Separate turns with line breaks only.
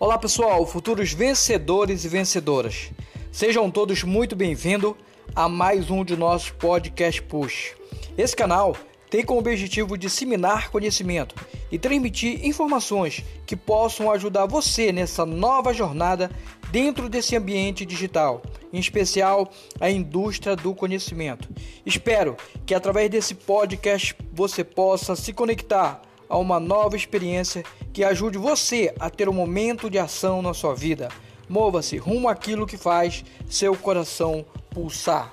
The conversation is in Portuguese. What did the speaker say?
Olá pessoal, futuros vencedores e vencedoras. Sejam todos muito bem-vindos a mais um de nossos podcast Push. Esse canal tem como objetivo disseminar conhecimento e transmitir informações que possam ajudar você nessa nova jornada dentro desse ambiente digital, em especial a indústria do conhecimento. Espero que através desse podcast você possa se conectar a uma nova experiência que ajude você a ter um momento de ação na sua vida. Mova-se rumo àquilo que faz seu coração pulsar.